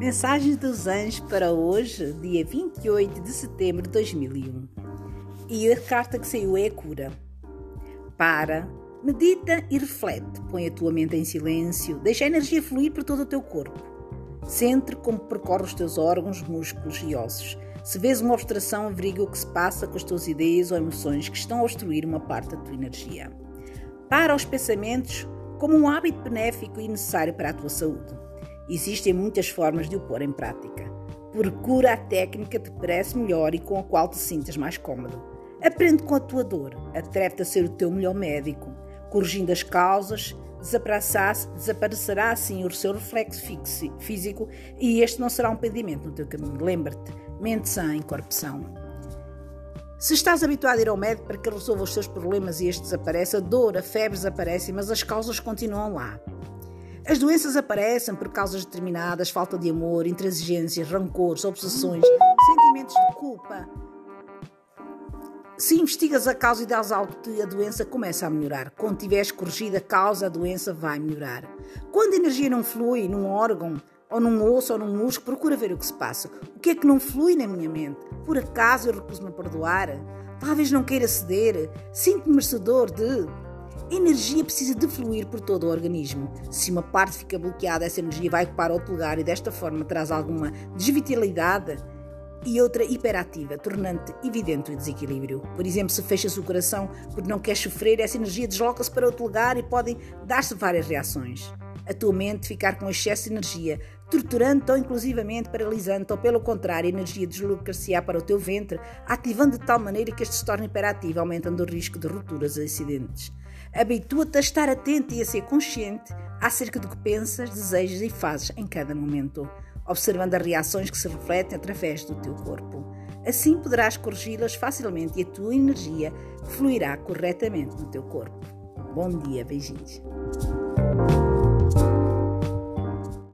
Mensagens dos Anjos para hoje, dia 28 de setembro de 2001. E a carta que saiu é a cura. Para, medita e reflete. Põe a tua mente em silêncio, deixa a energia fluir por todo o teu corpo. Sente como percorre os teus órgãos, músculos e ossos. Se vês uma obstrução, averigua o que se passa com as tuas ideias ou emoções que estão a obstruir uma parte da tua energia. Para os pensamentos como um hábito benéfico e necessário para a tua saúde. Existem muitas formas de o pôr em prática. Procura a técnica que te parece melhor e com a qual te sintas mais cômodo. Aprende com a tua dor, atreve-te a ser o teu melhor médico. Corrigindo as causas, desaparecerá, assim o seu reflexo físico e este não será um impedimento no teu caminho. Lembra-te, mente sã em corpo. Se estás habituado a ir ao médico para que resolva os teus problemas e este desaparece, a dor, a febre desaparece, mas as causas continuam lá. As doenças aparecem por causas determinadas, falta de amor, intransigências, rancores, obsessões, sentimentos de culpa. Se investigas a causa e dás algo a doença começa a melhorar. Quando tiveres corrigido a causa, a doença vai melhorar. Quando a energia não flui num órgão, ou num osso ou num músculo, procura ver o que se passa. O que é que não flui na minha mente? Por acaso eu recuso-me a perdoar? Talvez não queira ceder? Sinto-me merecedor de. A energia precisa de fluir por todo o organismo. Se uma parte fica bloqueada, essa energia vai para outro lugar e desta forma traz alguma desvitalidade e outra hiperativa, tornando evidente o desequilíbrio. Por exemplo, se fechas o coração porque não queres sofrer, essa energia desloca-se para outro lugar e podem dar-se várias reações. A tua mente ficar com excesso de energia, torturando-te ou inclusivamente paralisando-te, ou pelo contrário, a energia deslocar-se-á para o teu ventre, ativando de tal maneira que este se torne hiperativo, aumentando o risco de rupturas e acidentes. Habitua-te a estar atento e a ser consciente acerca do que pensas, desejas e fazes em cada momento, observando as reações que se refletem através do teu corpo. Assim poderás corrigi-las facilmente e a tua energia fluirá corretamente no teu corpo. Bom dia, beijinhos.